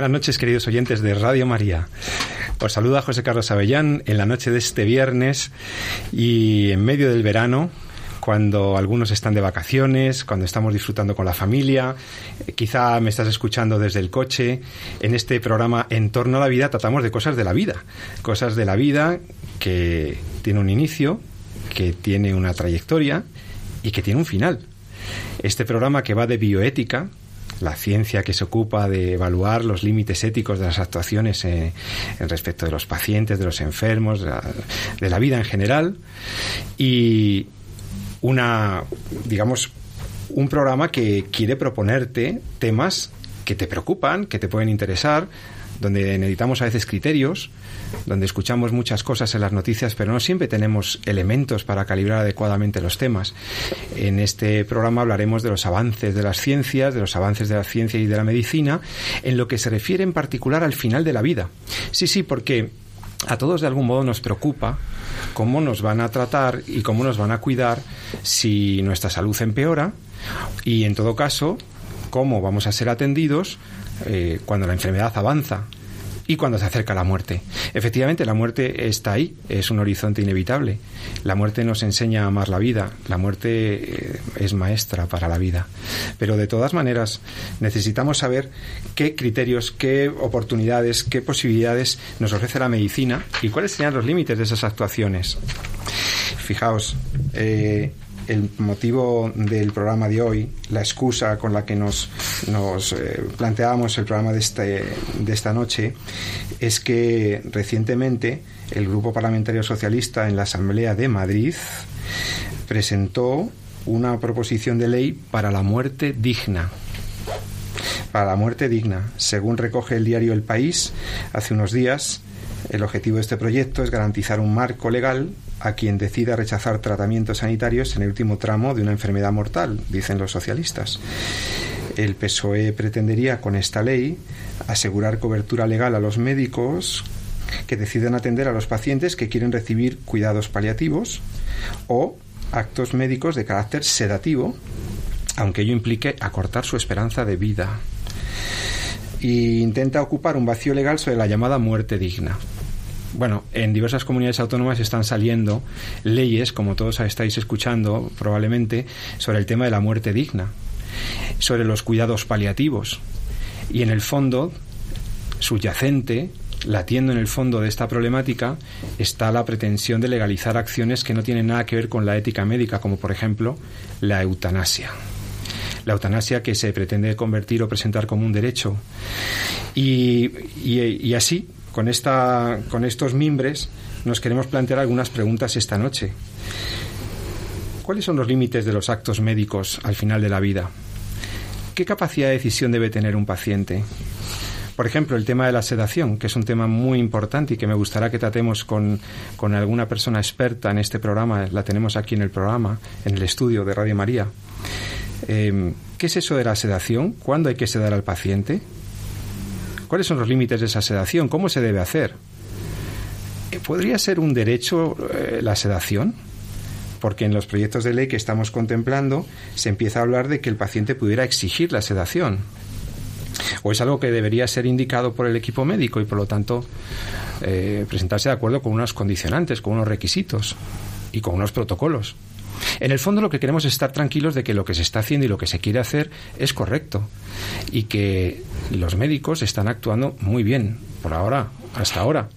Buenas noches, queridos oyentes de Radio María. Os saluda José Carlos Avellán en la noche de este viernes y en medio del verano, cuando algunos están de vacaciones, cuando estamos disfrutando con la familia, quizá me estás escuchando desde el coche. En este programa En torno a la vida tratamos de cosas de la vida, cosas de la vida que tiene un inicio, que tiene una trayectoria y que tiene un final. Este programa que va de bioética, la ciencia que se ocupa de evaluar los límites éticos de las actuaciones en, respecto de los pacientes, de los enfermos, de la, vida en general, y una, digamos, un programa que quiere proponerte temas que te preocupan, que te pueden interesar, donde necesitamos a veces criterios, donde escuchamos muchas cosas en las noticias, pero no siempre tenemos elementos para calibrar adecuadamente los temas. En este programa hablaremos de los avances de las ciencias, de los avances de la ciencia y de la medicina, en lo que se refiere en particular al final de la vida. Sí, sí, porque a todos de algún modo nos preocupa cómo nos van a tratar y cómo nos van a cuidar si nuestra salud empeora y en todo caso cómo vamos a ser atendidos eh, cuando la enfermedad avanza y cuando se acerca la muerte. Efectivamente, la muerte está ahí, es un horizonte inevitable. La muerte nos enseña a amar la vida, la muerte eh, es maestra para la vida. Pero de todas maneras, necesitamos saber qué criterios, qué oportunidades, qué posibilidades nos ofrece la medicina y cuáles serían los límites de esas actuaciones. Fijaos, eh, el motivo del programa de hoy, la excusa con la que nos, nos eh, planteábamos el programa de, este, de esta noche, es que recientemente el Grupo Parlamentario Socialista en la Asamblea de Madrid presentó una proposición de ley para la muerte digna para la muerte digna. Según recoge el diario El País, hace unos días, el objetivo de este proyecto es garantizar un marco legal a quien decida rechazar tratamientos sanitarios en el último tramo de una enfermedad mortal, dicen los socialistas. El PSOE pretendería con esta ley asegurar cobertura legal a los médicos que deciden atender a los pacientes que quieren recibir cuidados paliativos o actos médicos de carácter sedativo, aunque ello implique acortar su esperanza de vida. E intenta ocupar un vacío legal sobre la llamada muerte digna bueno, en diversas comunidades autónomas están saliendo leyes, como todos estáis escuchando probablemente, sobre el tema de la muerte digna, sobre los cuidados paliativos. Y en el fondo, subyacente, latiendo en el fondo de esta problemática, está la pretensión de legalizar acciones que no tienen nada que ver con la ética médica, como por ejemplo la eutanasia la eutanasia que se pretende convertir o presentar como un derecho. Y, y así, con, esta, con estos mimbres nos queremos plantear algunas preguntas esta noche. ¿Cuáles son los límites de los actos médicos al final de la vida? ¿Qué capacidad de decisión debe tener un paciente? Por ejemplo, el tema de la sedación, que es un tema muy importante y que me gustaría que tratemos con, con alguna persona experta en este programa. La tenemos aquí en el programa, en el estudio de Radio María. Eh, ¿Qué es eso de la sedación? ¿Cuándo hay que sedar al paciente? ¿Cuáles son los límites de esa sedación? ¿Cómo se debe hacer? Eh, ¿Podría ser un derecho eh, la sedación? Porque en los proyectos de ley que estamos contemplando se empieza a hablar de que el paciente pudiera exigir la sedación. O es algo que debería ser indicado por el equipo médico y por lo tanto eh, presentarse de acuerdo con unos condicionantes, con unos requisitos y con unos protocolos. En el fondo lo que queremos es estar tranquilos de que lo que se está haciendo y lo que se quiere hacer es correcto y que los médicos están actuando muy bien por ahora, hasta ahora.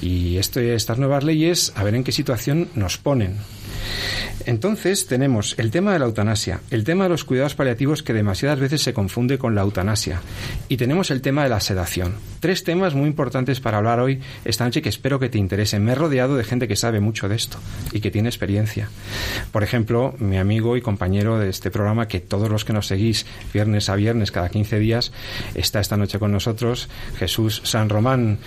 Y estas nuevas leyes, a ver en qué situación nos ponen. Entonces tenemos el tema de la eutanasia, el tema de los cuidados paliativos que demasiadas veces se confunde con la eutanasia y tenemos el tema de la sedación. Tres temas muy importantes para hablar hoy esta noche que espero que te interesen. Me he rodeado de gente que sabe mucho de esto y que tiene experiencia. Por ejemplo, mi amigo y compañero de este programa, que todos los que nos seguís viernes a viernes cada 15 días, está esta noche con nosotros, Jesús San Román,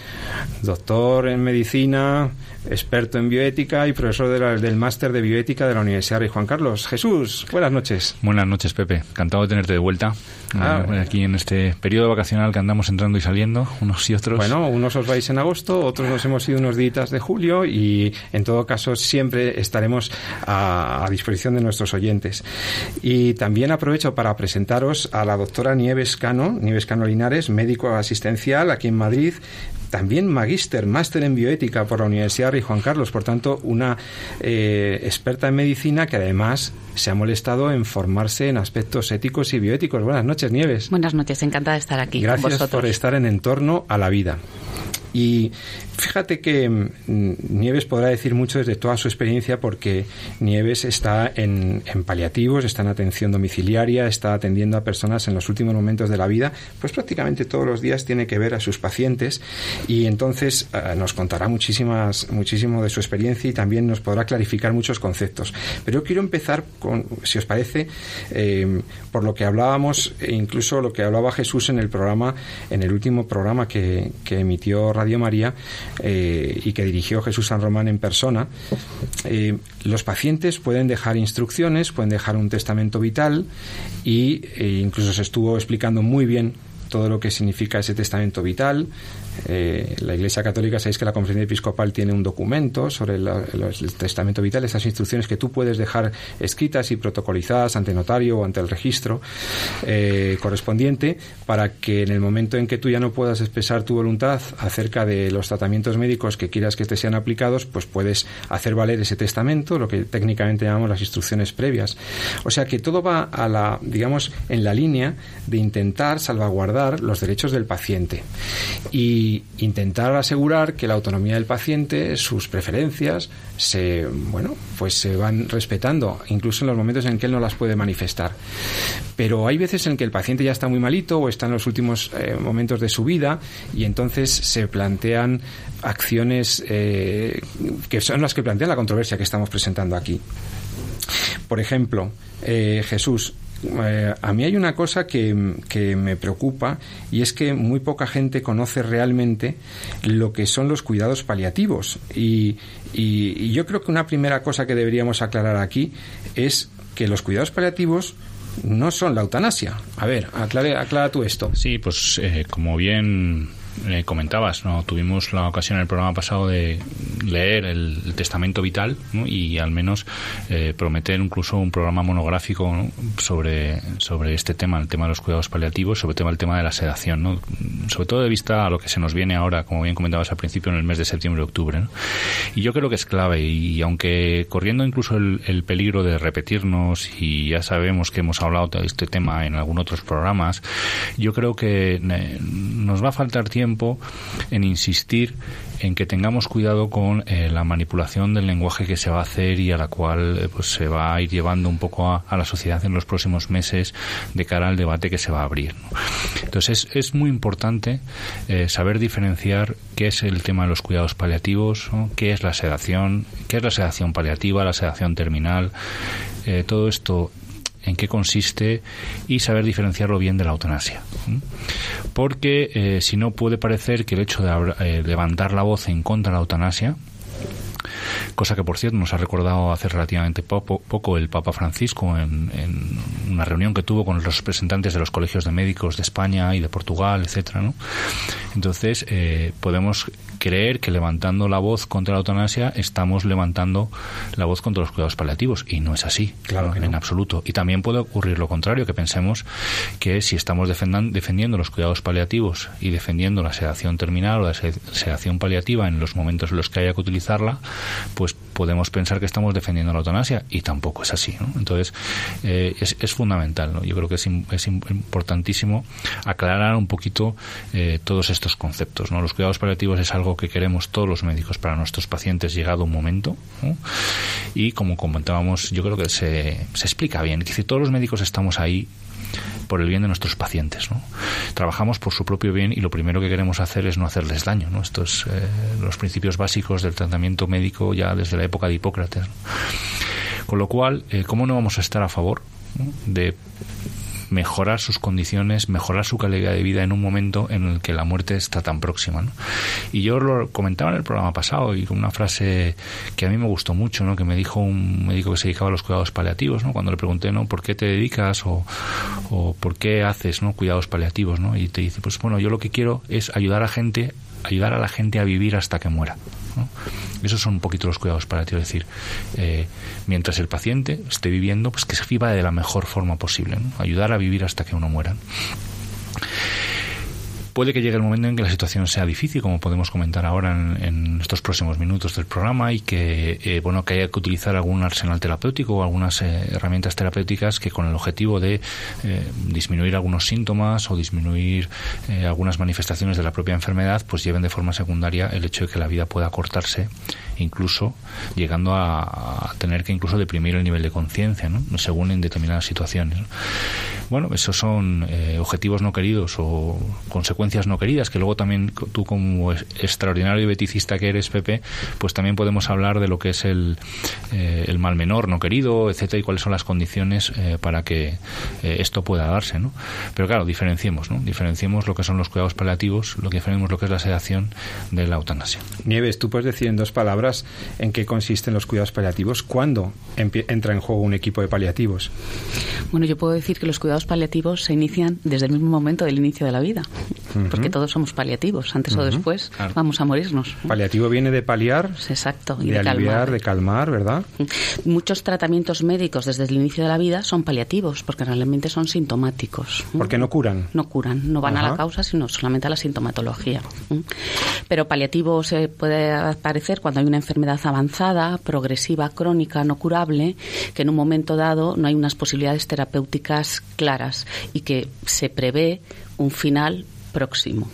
doctor en medicina, experto en bioética y profesor del máster de bioética de la Universidad Rey Juan Carlos. Jesús, buenas noches. Buenas noches, Pepe. Encantado de tenerte de vuelta. Ah. Eh, aquí en este periodo vacacional que andamos entrando y saliendo, unos y otros. Bueno, unos os vais en agosto, otros nos hemos ido unos días de julio y en todo caso siempre estaremos a, a disposición de nuestros oyentes. Y también aprovecho para presentaros a la doctora Nieves Cano, Nieves Cano Linares, médico asistencial aquí en Madrid, también magíster, máster en bioética por la Universidad Rey Juan Carlos, por tanto, una eh, experta en medicina que además se ha molestado en formarse en aspectos éticos y bioéticos. Buenas noches, Nieves. Buenas noches, encantada de estar aquí. Gracias por estar en entorno a la vida. Y fíjate que mm, Nieves podrá decir mucho desde toda su experiencia porque Nieves está en, paliativos, está en atención domiciliaria, está atendiendo a personas en los últimos momentos de la vida, pues prácticamente todos los días tiene que ver a sus pacientes y entonces eh, nos contará muchísimas, muchísimo de su experiencia y también nos podrá clarificar muchos conceptos. Pero yo quiero empezar con, si os parece, eh, por lo que hablábamos, e incluso lo que hablaba Jesús en el programa, en el último programa que, que emitió Radio María eh, y que dirigió Jesús San Román en persona, eh, los pacientes pueden dejar instrucciones, pueden dejar un testamento vital y e incluso se estuvo explicando muy bien todo lo que significa ese testamento vital, eh, la Iglesia Católica, sabéis que la Conferencia Episcopal tiene un documento sobre el testamento vital, esas instrucciones que tú puedes dejar escritas y protocolizadas ante notario o ante el registro eh, correspondiente para que en el momento en que tú ya no puedas expresar tu voluntad acerca de los tratamientos médicos que quieras que te sean aplicados, pues puedes hacer valer ese testamento, lo que técnicamente llamamos las instrucciones previas. O sea que todo va a la, digamos, en la línea de intentar salvaguardar los derechos del paciente. Y intentar asegurar que la autonomía del paciente, sus preferencias, se, bueno, pues se van respetando, incluso en los momentos en que él no las puede manifestar. Pero hay veces en que el paciente ya está muy malito o está en los últimos eh, momentos de su vida y entonces se plantean acciones eh, que son las que plantean la controversia que estamos presentando aquí. Por ejemplo, eh, Jesús, eh, a mí hay una cosa que, me preocupa y es que muy poca gente conoce realmente lo que son los cuidados paliativos. Y, yo creo que una primera cosa que deberíamos aclarar aquí es que los cuidados paliativos no son la eutanasia. A ver, aclare, aclara tú esto. Sí, pues eh, como bien eh, comentabas, ¿no? tuvimos la ocasión en el programa pasado de leer el, testamento vital y al menos eh, prometer incluso un programa monográfico sobre, sobre este tema, el tema de los cuidados paliativos, sobre el tema de la sedación, ¿no? sobre todo de vista a lo que se nos viene ahora, como bien comentabas al principio, en el mes de septiembre y octubre. Y yo creo que es clave y, aunque corriendo incluso el, peligro de repetirnos y ya sabemos que hemos hablado de este tema en algunos otros programas, yo creo que eh, nos va a faltar tiempo en insistir en que tengamos cuidado con eh, la manipulación del lenguaje que se va a hacer y a la cual eh, pues se va a ir llevando un poco a, la sociedad en los próximos meses de cara al debate que se va a abrir. Entonces es, muy importante eh, saber diferenciar qué es el tema de los cuidados paliativos, qué es la sedación, qué es la sedación paliativa, la sedación terminal. todo esto en qué consiste y saber diferenciarlo bien de la eutanasia. Porque eh, si no puede parecer que el hecho de eh, levantar la voz en contra de la eutanasia, cosa que por cierto nos ha recordado hace relativamente poco, el Papa Francisco en, una reunión que tuvo con los representantes de los colegios de médicos de España y de Portugal, etcétera, ¿no? Entonces eh, podemos creer que levantando la voz contra la eutanasia estamos levantando la voz contra los cuidados paliativos y no es así, claro en absoluto. Y también puede ocurrir lo contrario, que pensemos que si estamos defendiendo los cuidados paliativos y defendiendo la sedación terminal o la sedación paliativa en los momentos en los que haya que utilizarla, pues podemos pensar que estamos defendiendo la eutanasia y tampoco es así. Entonces, eh, es, es, fundamental. ¿no? Yo creo que es, es importantísimo aclarar un poquito eh, todos estos conceptos. ¿no? Los cuidados paliativos es algo que queremos todos los médicos para nuestros pacientes llegado un momento. Y como comentábamos, yo creo que se, se explica bien. Es decir, todos los médicos estamos ahí por el bien de nuestros pacientes. ¿no? Trabajamos por su propio bien y lo primero que queremos hacer es no hacerles daño. ¿no? Estos eh, los principios básicos del tratamiento médico ya desde la época de Hipócrates. Con lo cual, eh, ¿cómo no vamos a estar a favor de mejorar sus condiciones, mejorar su calidad de vida en un momento en el que la muerte está tan próxima. ¿no? Y yo lo comentaba en el programa pasado y con una frase que a mí me gustó mucho, ¿no? que me dijo un médico que se dedicaba a los cuidados paliativos, ¿no? cuando le pregunté ¿no? por qué te dedicas o, o por qué haces ¿no? cuidados paliativos. ¿no? Y te dice, pues bueno, yo lo que quiero es ayudar a gente ayudar a la gente a vivir hasta que muera. Esos son un poquito los cuidados para ti, es decir, eh, mientras el paciente esté viviendo, pues que se viva de la mejor forma posible, ayudar a vivir hasta que uno muera. Puede que llegue el momento en que la situación sea difícil, como podemos comentar ahora en, estos próximos minutos del programa, y que eh, bueno que haya que utilizar algún arsenal terapéutico o algunas eh, herramientas terapéuticas que con el objetivo de eh, disminuir algunos síntomas o disminuir algunas manifestaciones de la propia enfermedad, pues lleven de forma secundaria el hecho de que la vida pueda cortarse, incluso llegando a, tener que incluso deprimir el nivel de conciencia, ¿no? según en determinadas situaciones. Bueno, esos son objetivos no queridos o consecuencias no queridas, que luego también tú como extraordinario beticista que eres, Pepe, pues también podemos hablar de lo que es el, eh, mal menor no querido, etcétera, y cuáles son las condiciones eh, para que eh, esto pueda darse, ¿no? Pero claro, diferenciemos, ¿no? Diferenciemos lo que son los cuidados paliativos, lo que diferenciemos lo que es la sedación de la eutanasia. Nieves, tú puedes decir en dos palabras en qué consisten los cuidados paliativos, cuándo entra en juego un equipo de paliativos. Bueno, yo puedo decir que los cuidados paliativos se inician desde el mismo momento del inicio de la vida porque todos somos paliativos, antes o después vamos a morirnos. Paliativo viene de paliar, exacto, de, aliviar, de calmar, ¿verdad? Muchos tratamientos médicos desde el inicio de la vida son paliativos, porque realmente son sintomáticos. Porque no curan. No curan, no van a la causa, sino solamente a la sintomatología. Pero paliativo se puede aparecer cuando hay una enfermedad avanzada, progresiva, crónica, no curable, que en un momento dado no hay unas posibilidades terapéuticas claras y que se prevé un final próximo,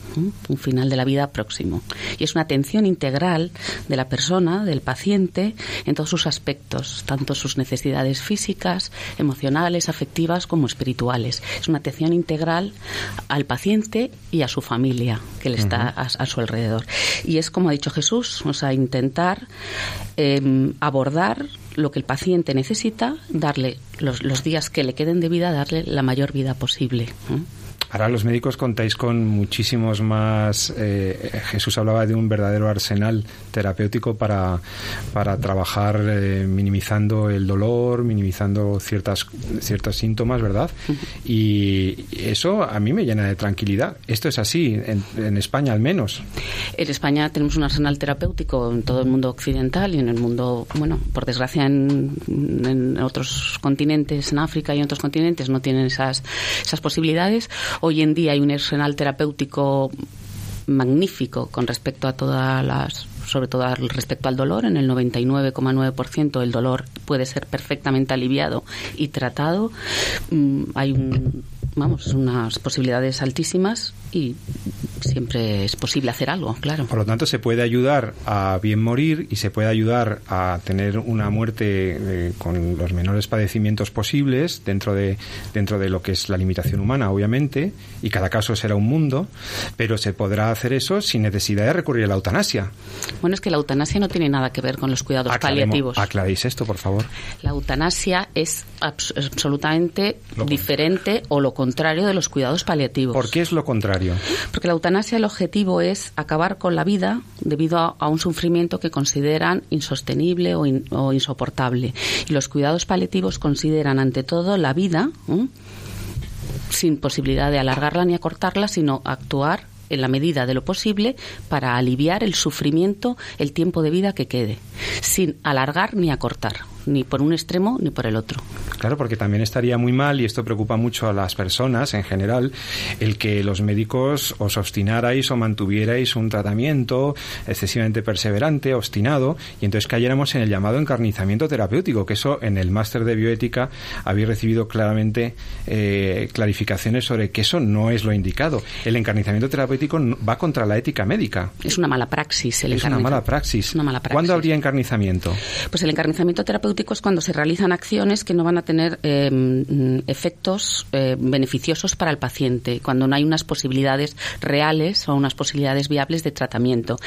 un final de la vida próximo. Y es una atención integral de la persona, del paciente, en todos sus aspectos, tanto sus necesidades físicas, emocionales, afectivas como espirituales. Es una atención integral al paciente y a su familia que le está a, su alrededor. Y es como ha dicho Jesús, o sea, intentar em, abordar lo que el paciente necesita, darle los, los, días que le queden de vida, darle la mayor vida posible. Ahora los médicos contáis con muchísimos más. Eh, Jesús hablaba de un verdadero arsenal terapéutico para, para trabajar eh, minimizando el dolor, minimizando ciertas, ciertos síntomas, ¿verdad? Y eso a mí me llena de tranquilidad. Esto es así, en, España al menos. En España tenemos un arsenal terapéutico en todo el mundo occidental y en el mundo, bueno, por desgracia en, en otros continentes, en África y en otros continentes no tienen esas, esas posibilidades Hoy en día hay un arsenal terapéutico magnífico con respecto a todas las sobre todo respecto al dolor, en el 99,9% el dolor puede ser perfectamente aliviado y tratado. Mm, hay un vamos, unas posibilidades altísimas y siempre es posible hacer algo, claro. Por lo tanto, se puede ayudar a bien morir y se puede ayudar a tener una muerte eh, con los menores padecimientos posibles dentro de, dentro de lo que es la limitación humana, obviamente, y cada caso será un mundo, pero se podrá hacer eso sin necesidad de recurrir a la eutanasia. Bueno, es que la eutanasia no tiene nada que ver con los cuidados paliativos. Aclaréis esto, por favor. La eutanasia es absolutamente diferente o lo contrario de los cuidados paliativos. ¿Por qué es lo contrario? Porque la eutanasia el objetivo es acabar con la vida debido a, un sufrimiento que consideran insostenible o, insoportable. Y los cuidados paliativos consideran ante todo la vida sin posibilidad de alargarla ni acortarla, sino actuar en la medida de lo posible para aliviar el sufrimiento, el tiempo de vida que quede, sin alargar ni acortar. Ni por un extremo ni por el otro. Claro, porque también estaría muy mal, y esto preocupa mucho a las personas en general, el que los médicos os obstinarais o mantuvierais un tratamiento excesivamente perseverante, obstinado, y entonces cayéramos en el llamado encarnizamiento terapéutico, que eso en el máster de bioética habéis recibido claramente eh, clarificaciones sobre que eso no es lo indicado. El encarnizamiento terapéutico va contra la ética médica. Es una mala praxis. El es una mala praxis. Una mala praxis. ¿Cuándo habría encarnizamiento? Pues el encarnizamiento terapéutico cuando se realizan acciones que no van a tener em, efectos eh, beneficiosos para el paciente, cuando no hay unas posibilidades reales o unas posibilidades viables de tratamiento.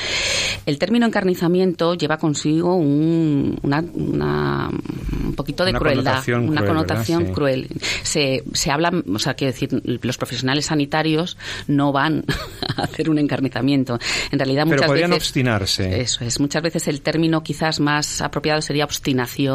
El término encarnizamiento lleva consigo un, una, un poquito de crueldad, una connotación cruel. Se, se habla, o sea, quiero decir, los profesionales sanitarios no van a hacer un encarnizamiento. En realidad, muchas Pero podrían veces, obstinarse. Eso es. Muchas veces el término quizás más apropiado sería obstinación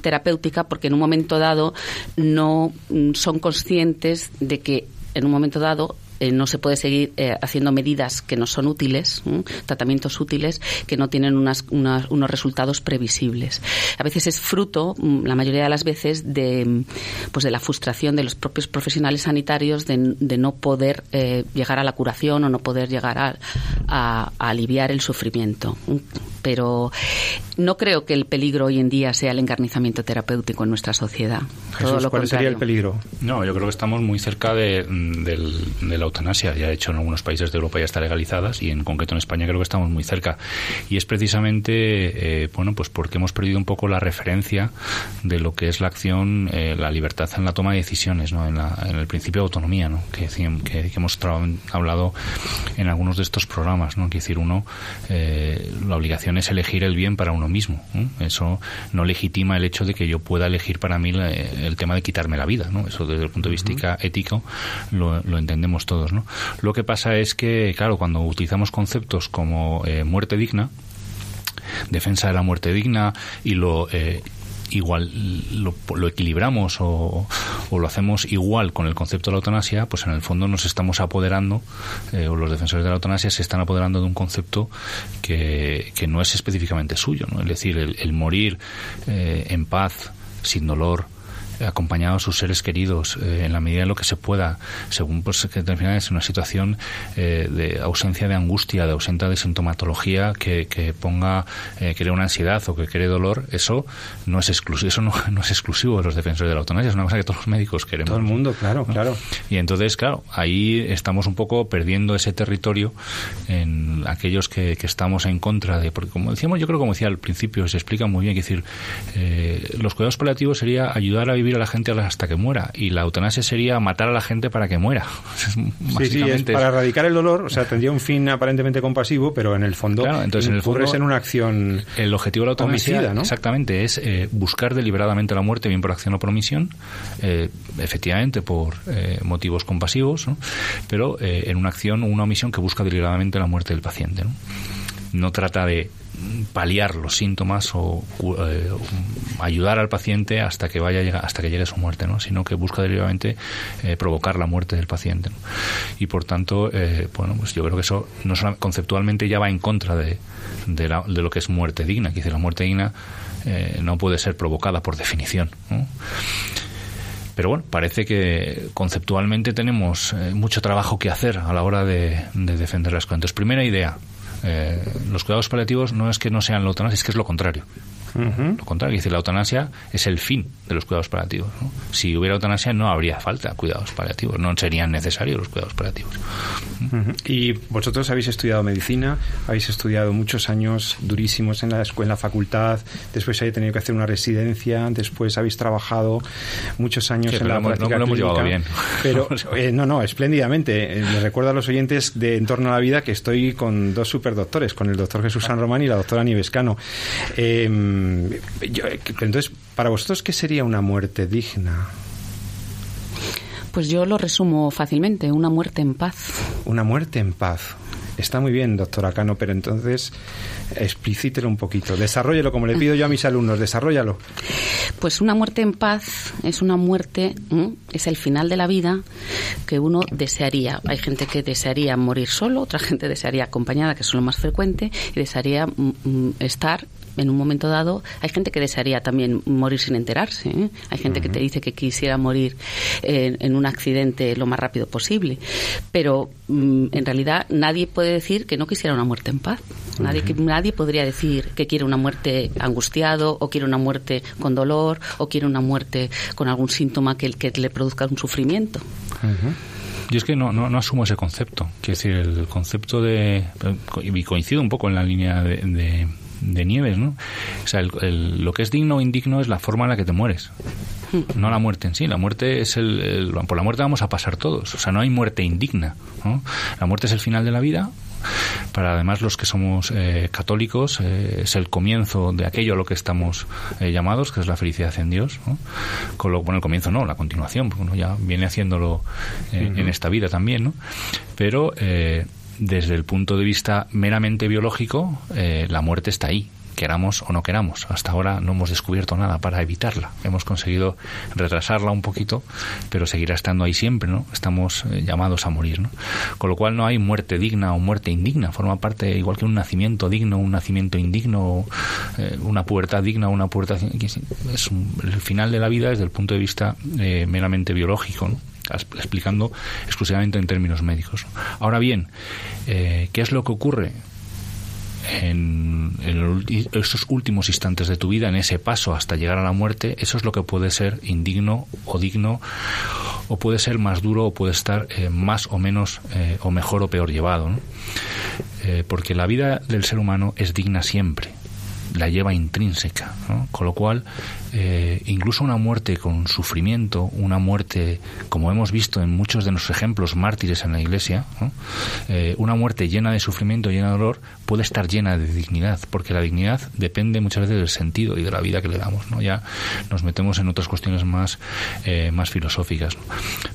terapéutica, porque en un momento dado no mm, son conscientes de que en un momento dado eh, no se puede seguir eh, haciendo medidas que no son útiles, tratamientos útiles que no tienen unas, unos resultados previsibles. A veces es fruto, mm, la mayoría de las veces, de, mm, pues de la frustración de los propios profesionales sanitarios de, no poder eh, llegar a la curación o no poder llegar a, a, aliviar el sufrimiento. Pero no creo que el peligro hoy en día sea el encarnizamiento terapéutico en nuestra sociedad. Jesús, ¿cuál sería el peligro? No, yo creo que estamos muy cerca de, de la eutanasia. Ya hecho en algunos países de Europa ya está legalizadas y en concreto en España creo que estamos muy cerca. Y es precisamente, eh, bueno, pues porque hemos perdido un poco la referencia de lo que es la acción, eh, la libertad en la toma de decisiones, ¿no? en, el principio de autonomía, ¿no? que, que, hemos hablado en algunos de estos programas. ¿no? Que decir, uno, eh, la obligación es elegir el bien para uno mismo. Eso no legitima el hecho de que yo pueda elegir para mí el tema de quitarme la vida. ¿no? Eso desde el punto de vista ético lo, lo entendemos todos. Lo que pasa es que, claro, cuando utilizamos conceptos como eh, muerte digna, defensa de la muerte digna y lo eh, igual lo, equilibramos o, lo hacemos igual con el concepto de la eutanasia, pues en el fondo nos estamos apoderando, eh, o los defensores de la eutanasia se están apoderando de un concepto que, que no es específicamente suyo, ¿no? Es decir, el, morir en paz, sin dolor, acompañado a sus seres queridos eh, en la medida de lo que se pueda, según pues que al final es una situación eh, de ausencia de angustia, de ausencia de sintomatología que, que ponga, eh, cree una ansiedad o que cree dolor, eso no es exclusivo, eso no, es exclusivo de los defensores de la eutanasia, es una cosa que todos los médicos queremos. Todo el mundo, claro, claro. Y entonces, claro, ahí estamos un poco perdiendo ese territorio en aquellos que, que estamos en contra de, porque como decíamos, yo creo como decía al principio, se explica muy bien, que decir, los cuidados paliativos sería ayudar a vivir a la gente hasta que muera y la eutanasia sería matar a la gente para que muera. sí, sí, es para erradicar el dolor, o sea, tendría un fin aparentemente compasivo, pero en el fondo entonces en el fondo en una acción el objetivo de la eutanasia exactamente es eh, buscar deliberadamente la muerte bien por acción o por omisión, eh, efectivamente por eh, motivos compasivos, pero en una acción o una omisión que busca deliberadamente la muerte del paciente. ¿no? no trata de paliar los síntomas o eh, ayudar al paciente hasta que vaya hasta que llegue su muerte, ¿no? sino que busca deliberadamente eh, provocar la muerte del paciente. Y por tanto, eh, bueno, pues yo creo que eso no conceptualmente ya va en contra de, de, lo que es muerte digna. Que la muerte digna no puede ser provocada por definición. Pero bueno, parece que conceptualmente tenemos mucho trabajo que hacer a la hora de, defender las cosas. primera idea, eh, los cuidados paliativos no es que no sean la eutanasia, es que es lo contrario. Lo contrario, es decir, la eutanasia es el fin de los cuidados paliativos. Si hubiera eutanasia no habría falta cuidados paliativos, no serían necesarios los cuidados paliativos. Y vosotros habéis estudiado medicina, habéis estudiado muchos años durísimos en la, en la facultad, después habéis tenido que hacer una residencia, después habéis trabajado muchos años en la práctica no, lo hemos bien. Pero, eh, no, no, espléndidamente. Eh, les recuerdo a los oyentes de Entorno a la Vida que estoy con dos superdoctores, con el doctor Jesús San Román y la doctora Nivescano. Eh, entonces, para vosotros, ¿qué sería una muerte digna? Pues yo lo resumo fácilmente, una muerte en paz. Una muerte en paz. Está muy bien, doctora Cano, pero entonces explícitelo un poquito. Desarrollelo como le pido yo a mis alumnos, desarrollalo. Pues una muerte en paz es una muerte, es el final de la vida que uno desearía. Hay gente que desearía morir solo, otra gente desearía acompañada, que es lo más frecuente, y desearía mm, mm, estar en un momento dado, hay gente que desearía también morir sin enterarse. ¿eh? Hay gente que te dice que quisiera morir en, un accidente lo más rápido posible. Pero mm, en realidad nadie puede decir que no quisiera una muerte en paz. Nadie, nadie podría decir que quiere una muerte angustiado o quiere una muerte con dolor o quiere una muerte con algún síntoma que, que le produzca un sufrimiento. Yo es que no, no, no, asumo ese concepto. Quiero decir, el concepto de. Y coincido un poco en la línea de Nieves, ¿no? O sea, lo que es digno o indigno es la forma en la que te mueres, no la muerte en sí. La muerte es el, por la muerte vamos a pasar todos. O sea, no hay muerte indigna. La muerte es el final de la vida. Para además los que somos eh, católicos eh, es el comienzo de aquello a lo que estamos eh, llamados, que es la felicidad en Dios. Con lo, bueno, el comienzo no, la continuación, porque uno ya viene haciéndolo en esta vida también, ¿no? Pero desde el punto de vista meramente biológico, eh, la muerte está ahí, queramos o no queramos. Hasta ahora no hemos descubierto nada para evitarla. Hemos conseguido retrasarla un poquito, pero seguirá estando ahí siempre, ¿no? Estamos eh, llamados a morir, ¿no? Con lo cual no hay muerte digna o muerte indigna. Forma parte, igual que un nacimiento digno, un nacimiento indigno, eh, una pubertad digna, una pubertad... Es el final de la vida desde el punto de vista meramente biológico, ¿no? Explicando exclusivamente en términos médicos. Ahora bien, eh, ¿qué es lo que ocurre? En, esos últimos instantes de tu vida, en ese paso hasta llegar a la muerte, eso es lo que puede ser indigno o digno, o puede ser más duro, o puede estar eh, más o menos, eh, o mejor o peor llevado. porque la vida del ser humano es digna siempre la lleva intrínseca, con lo cual eh, incluso una muerte con sufrimiento, una muerte como hemos visto en muchos de nuestros ejemplos mártires en la Iglesia, eh, una muerte llena de sufrimiento, llena de dolor, puede estar llena de dignidad, porque la dignidad depende muchas veces del sentido y de la vida que le damos, ¿no? Ya nos metemos en otras cuestiones más, eh, más filosóficas,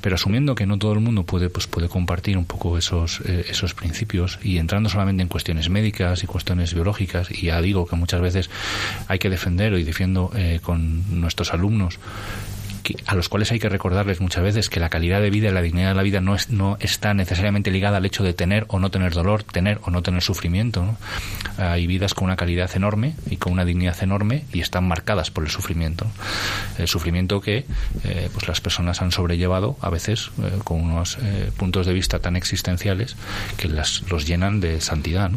pero asumiendo que no todo el mundo puede, pues puede compartir un poco esos, esos principios y entrando solamente en cuestiones médicas y cuestiones biológicas, y ya digo que muchas veces hay que defender y defiendo eh, con nuestros alumnos a los cuales hay que recordarles muchas veces que la calidad de vida y la dignidad de la vida no, es, no está necesariamente ligada al hecho de tener o no tener dolor, tener o no tener sufrimiento. Hay vidas con una calidad enorme y con una dignidad enorme y están marcadas por el sufrimiento. El sufrimiento que eh, pues las personas han sobrellevado a veces eh, con unos puntos de vista tan existenciales que las, los llenan de santidad.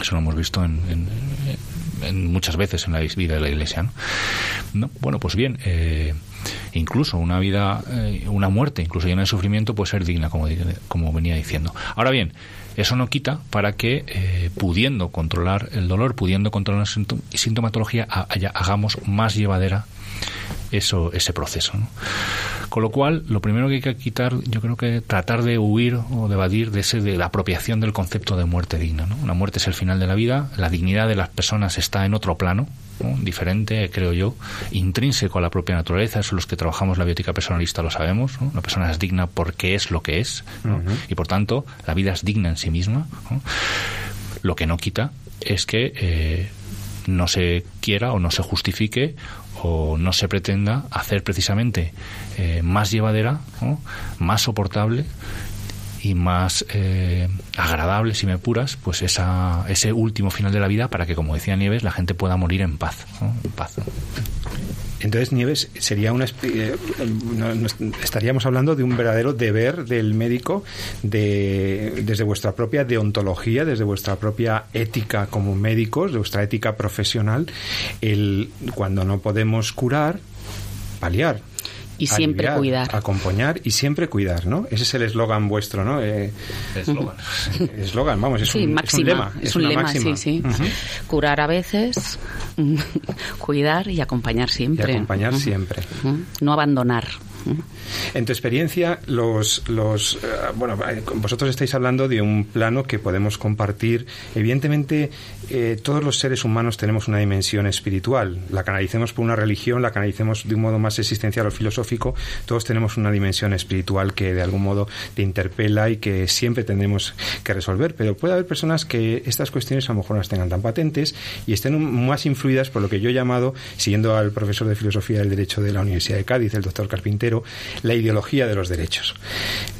Eso lo hemos visto en muchas veces en la vida de la Iglesia. ¿no? Bueno, pues bien, eh, incluso una vida, eh, una muerte, incluso llena de sufrimiento, puede ser digna, como, como venía diciendo. Ahora bien, eso no quita para que, eh, pudiendo controlar el dolor, pudiendo controlar la sintomatología, hagamos más llevadera eso, ese proceso. ¿no? Con lo cual, lo primero que hay que quitar, yo creo que tratar de huir o de evadir de, ese, de la apropiación del concepto de muerte digna. ¿no? La muerte es el final de la vida, la dignidad de las personas está en otro plano, diferente, creo yo, intrínseco a la propia naturaleza. Eso los que trabajamos la biótica personalista lo sabemos. ¿no? La persona es digna porque es lo que es y por tanto la vida es digna en sí misma. Lo que no quita es que eh, no se quiera o no se justifique o no se pretenda hacer precisamente eh, más llevadera, más soportable y más eh, agradable, si me puras, pues esa, ese último final de la vida para que, como decía Nieves, la gente pueda morir en paz. En paz. Entonces, Nieves, sería una eh, estaríamos hablando de un verdadero deber del médico de, desde vuestra propia deontología, desde vuestra propia ética como médicos, de vuestra ética profesional, el cuando no podemos curar, paliar, y siempre cuidar. Acompañar y siempre cuidar, ¿no? Ese es el eslogan vuestro, ¿no? Eh, eslogan. eslogan, vamos, es, un, lema. Es, un, lema, sí, sí. Curar a veces, cuidar y acompañar siempre. Y acompañar siempre. No abandonar. En tu experiencia, los, los eh, bueno, eh, vosotros estáis hablando de un plano que podemos compartir. Evidentemente, eh, todos los seres humanos tenemos una dimensión espiritual. La canalicemos por una religión, la canalicemos de un modo más existencial o filosófico. Todos tenemos una dimensión espiritual que de algún modo te interpela y que siempre tendremos que resolver. Pero puede haber personas que estas cuestiones a lo mejor no las tengan tan patentes y estén más influidas por lo que yo he llamado, siguiendo al profesor de filosofía del derecho de la Universidad de Cádiz, el doctor Carpintero, la ideología de los derechos.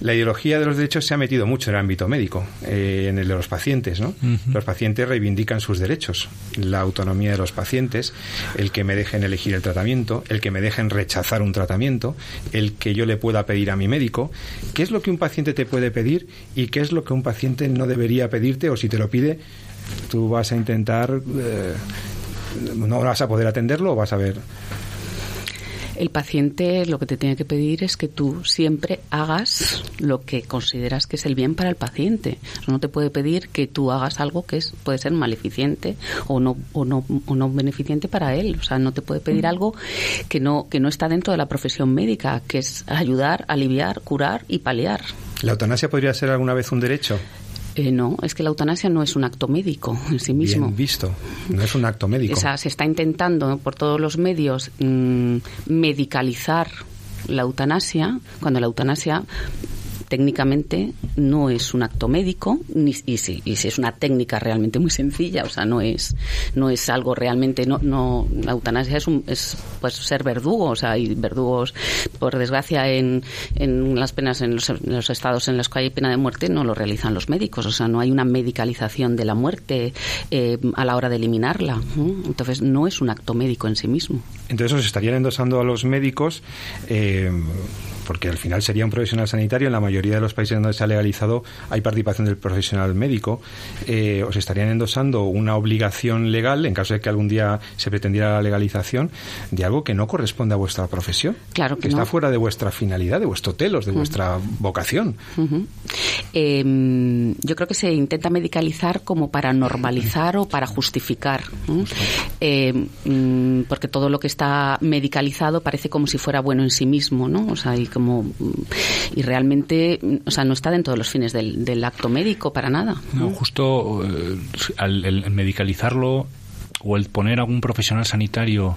La ideología de los derechos se ha metido mucho en el ámbito médico, eh, en el de los pacientes. ¿no? Los pacientes reivindican sus derechos, la autonomía de los pacientes, el que me dejen elegir el tratamiento, el que me dejen rechazar un tratamiento, el que yo le pueda pedir a mi médico, qué es lo que un paciente te puede pedir y qué es lo que un paciente no debería pedirte o si te lo pide, tú vas a intentar... Eh, no vas a poder atenderlo o vas a ver el paciente lo que te tiene que pedir es que tú siempre hagas lo que consideras que es el bien para el paciente. No te puede pedir que tú hagas algo que es, puede ser maleficiente o no, o no, o no beneficiente para él. O sea, no te puede pedir algo que no, que no está dentro de la profesión médica, que es ayudar, aliviar, curar y paliar. ¿La eutanasia podría ser alguna vez un derecho? Eh, no, es que la eutanasia no es un acto médico en sí mismo. Bien visto, no es un acto médico. O sea, se está intentando por todos los medios mm, medicalizar la eutanasia, cuando la eutanasia técnicamente no es un acto médico ni, y, si, y si es una técnica realmente muy sencilla, o sea, no es no es algo realmente no no la eutanasia es un, es pues ser verdugo, o sea, hay verdugos por desgracia en, en las penas en los, estados en los que hay pena de muerte no lo realizan los médicos, o sea, no hay una medicalización de la muerte eh, a la hora de eliminarla. Entonces, no es un acto médico en sí mismo. Entonces, os estarían endosando a los médicos eh, porque al final sería un profesional sanitario. En la mayoría de los países donde se ha legalizado hay participación del profesional médico. Eh, ¿Os estarían endosando una obligación legal, en caso de que algún día se pretendiera la legalización, de algo que no corresponde a vuestra profesión? Claro que, está fuera de vuestra finalidad, de vuestro telos, de vuestra vocación. Em, yo creo que se intenta medicalizar como para normalizar o para justificar. Mm, porque todo lo que está medicalizado parece como si fuera bueno en sí mismo, ¿no? O sea, como y realmente o sea no está dentro de los fines del, del acto médico para nada. No, justo eh, al medicalizarlo o el poner a un profesional sanitario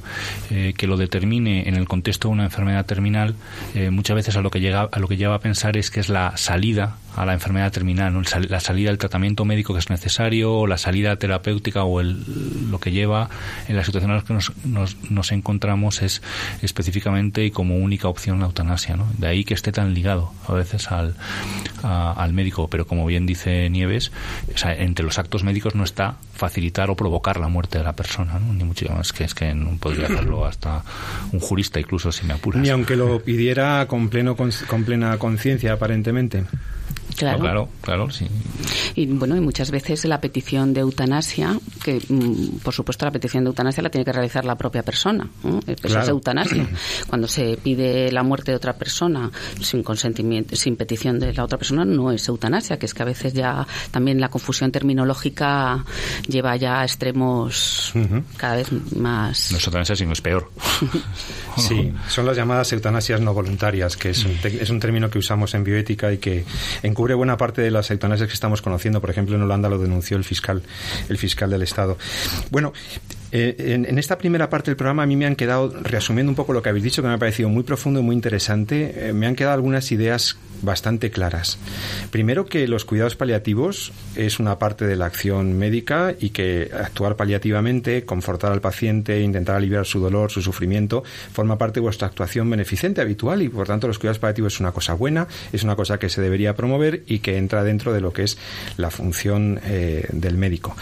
eh, que lo determine en el contexto de una enfermedad terminal, eh, muchas veces a lo que llega a lo que lleva a pensar es que es la salida a la enfermedad terminal, la salida del tratamiento médico que es necesario, o la salida terapéutica o el, lo que lleva en la situación en la que nos, nos, encontramos es específicamente y como única opción la eutanasia. ¿no? De ahí que esté tan ligado a veces al, al médico, pero como bien dice Nieves, entre los actos médicos no está facilitar o provocar la muerte de la persona, ni mucho más que es que no podría hacerlo hasta un jurista incluso si me apuras. Ni aunque lo pidiera con pleno con plena conciencia aparentemente. Claro. claro, claro, sí. Y bueno, y muchas veces la petición de eutanasia, que mm, por supuesto la petición de eutanasia la tiene que realizar la propia persona. Eso es eutanasia. Cuando se pide la muerte de otra persona sin consentimiento, sin petición de la otra persona, no es eutanasia, que es que a veces ya también la confusión terminológica lleva ya a extremos cada vez más. No es eutanasia, sino es peor. sí, son las llamadas eutanasias no voluntarias, que es un, es un término que usamos en bioética y que encubre buena parte de las eutanasias que estamos conociendo. Por ejemplo, en Holanda lo denunció el fiscal, el fiscal del Estado. Bueno, eh, en, esta primera parte del programa a mí me han quedado, resumiendo un poco lo que habéis dicho, que me ha parecido muy profundo y muy interesante, eh, me han quedado algunas ideas bastante claras. Primero que los cuidados paliativos es una parte de la acción médica y que actuar paliativamente, confortar al paciente, intentar aliviar su dolor, su sufrimiento, forma parte de vuestra actuación beneficente habitual y por tanto los cuidados paliativos es una cosa buena, es una cosa que se debería promover y que entra dentro de lo que es la función eh, del médico.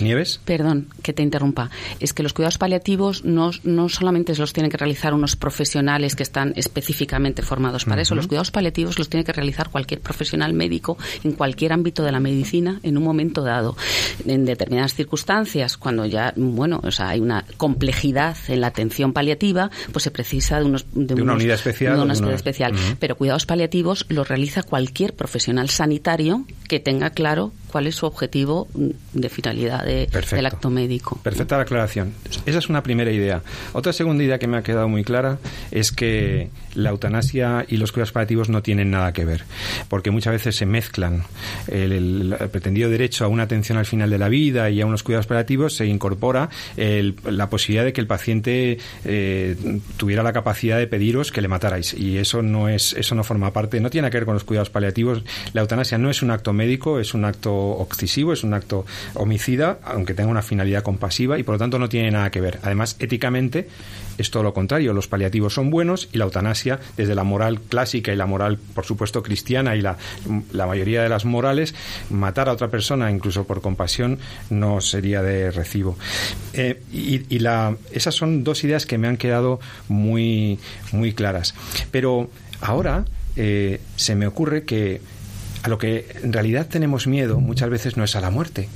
Nieves. Perdón que te interrumpa. Es que los cuidados paliativos no, no solamente los tienen que realizar unos profesionales que están específicamente formados para eso. Los cuidados paliativos los tiene que realizar cualquier profesional médico en cualquier ámbito de la medicina en un momento dado. En determinadas circunstancias, cuando ya, bueno, o sea, hay una complejidad en la atención paliativa, pues se precisa de, unos, de, una unidad especial. De una unidad especial. Pero cuidados paliativos los realiza cualquier profesional sanitario que tenga claro cuál es su objetivo de finalidad del acto médico. Perfecta la aclaración. Esa es una primera idea. Otra segunda idea que me ha quedado muy clara es que la eutanasia y los cuidados paliativos no tienen nada que ver, porque muchas veces se mezclan. El, pretendido derecho a una atención al final de la vida y a unos cuidados paliativos se incorpora la posibilidad de que el paciente eh, tuviera la capacidad de pediros que le matarais y eso no es eso no forma parte, no tiene que ver con los cuidados paliativos. La eutanasia no es un acto médico, es un acto obsesivo, es un acto homicida, aunque tenga una finalidad compasiva y por lo tanto no tiene nada que ver. Además, éticamente es todo lo contrario, los paliativos son buenos y la eutanasia, desde la moral clásica y la moral, por supuesto, cristiana y la, mayoría de las morales, matar a otra persona, incluso por compasión, no sería de recibo. Eh, y, esas son dos ideas que me han quedado muy, muy claras. Pero ahora eh, se me ocurre que a lo que en realidad tenemos miedo muchas veces no es a la muerte.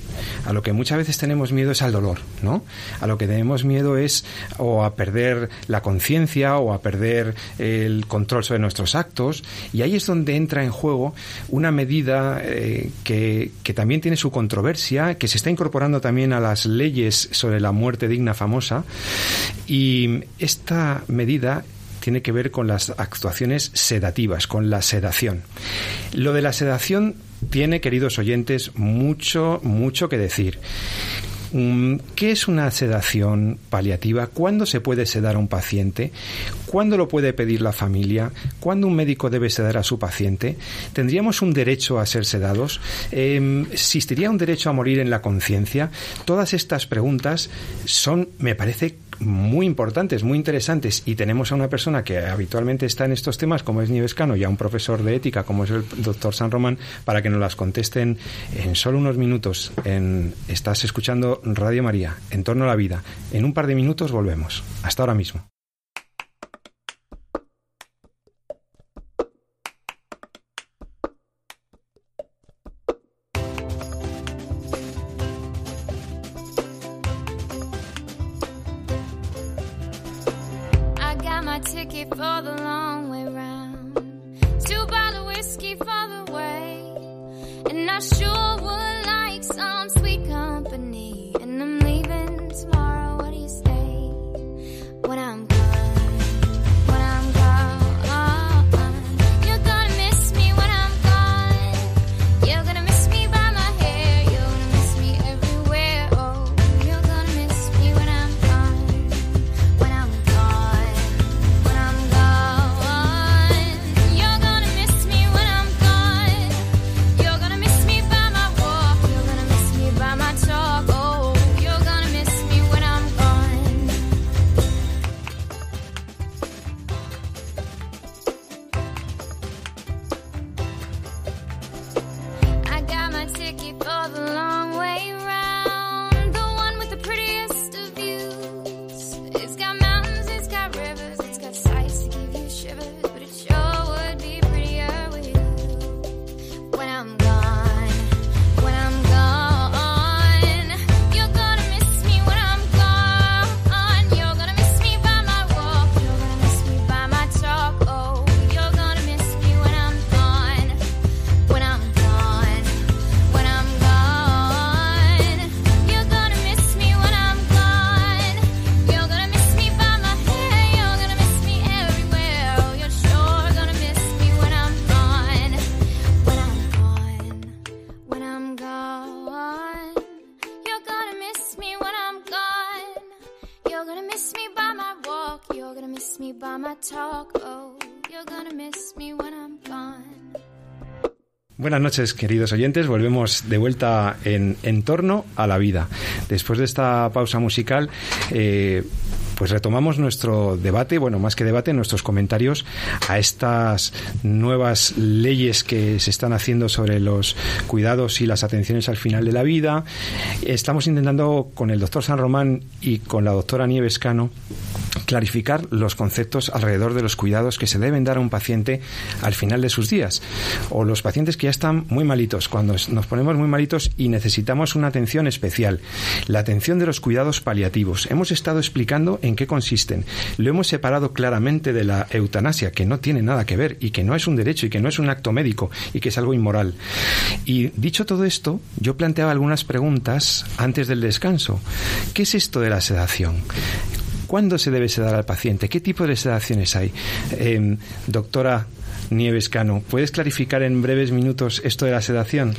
A lo que muchas veces tenemos miedo es al dolor, ¿no? A lo que tenemos miedo es o a perder la conciencia o a perder el control sobre nuestros actos. Y ahí es donde entra en juego una medida eh, que, que también tiene su controversia, que se está incorporando también a las leyes sobre la muerte digna famosa. Y esta medida tiene que ver con las actuaciones sedativas, con la sedación. Lo de la sedación tiene, queridos oyentes, mucho, mucho que decir. Mm, ¿Qué es una sedación paliativa? ¿Cuándo se puede sedar a un paciente? ¿Cuándo lo puede pedir la familia? ¿Cuándo un médico debe sedar a su paciente? ¿Tendríamos un derecho a ser sedados? Em, ¿Existiría un derecho a morir en la conciencia? Todas estas preguntas son, me parece, muy importantes, muy interesantes, y tenemos a una persona que habitualmente está en estos temas, como es Nieves Cano, y a un profesor de ética, como es el doctor San Román, para que nos las contesten en solo unos minutos. Estás escuchando Radio María, en torno a la vida. En un par de minutos volvemos. Hasta ahora mismo. Buenas noches, queridos oyentes. Volvemos de vuelta en, en torno a la vida. Después de esta pausa musical, eh, pues retomamos nuestro debate, bueno, más que debate, nuestros comentarios a estas nuevas leyes que se están haciendo sobre los cuidados y las atenciones al final de la vida. Estamos intentando con el doctor San Román y con la doctora Nieves Cano clarificar los conceptos alrededor de los cuidados que se deben dar a un paciente al final de sus días o los pacientes que ya están muy malitos, cuando nos ponemos muy malitos y necesitamos una atención especial, la atención de los cuidados paliativos. Hemos estado explicando en qué consisten. Lo hemos separado claramente de la eutanasia, que no tiene nada que ver y que no es un derecho y que no es un acto médico y que es algo inmoral. Y dicho todo esto, yo planteaba algunas preguntas antes del descanso. ¿Qué es esto de la sedación? ¿Cuándo se debe sedar al paciente? ¿Qué tipo de sedaciones hay? Eh, doctora Nieves Cano. ¿Puedes clarificar en breves minutos esto de la sedación?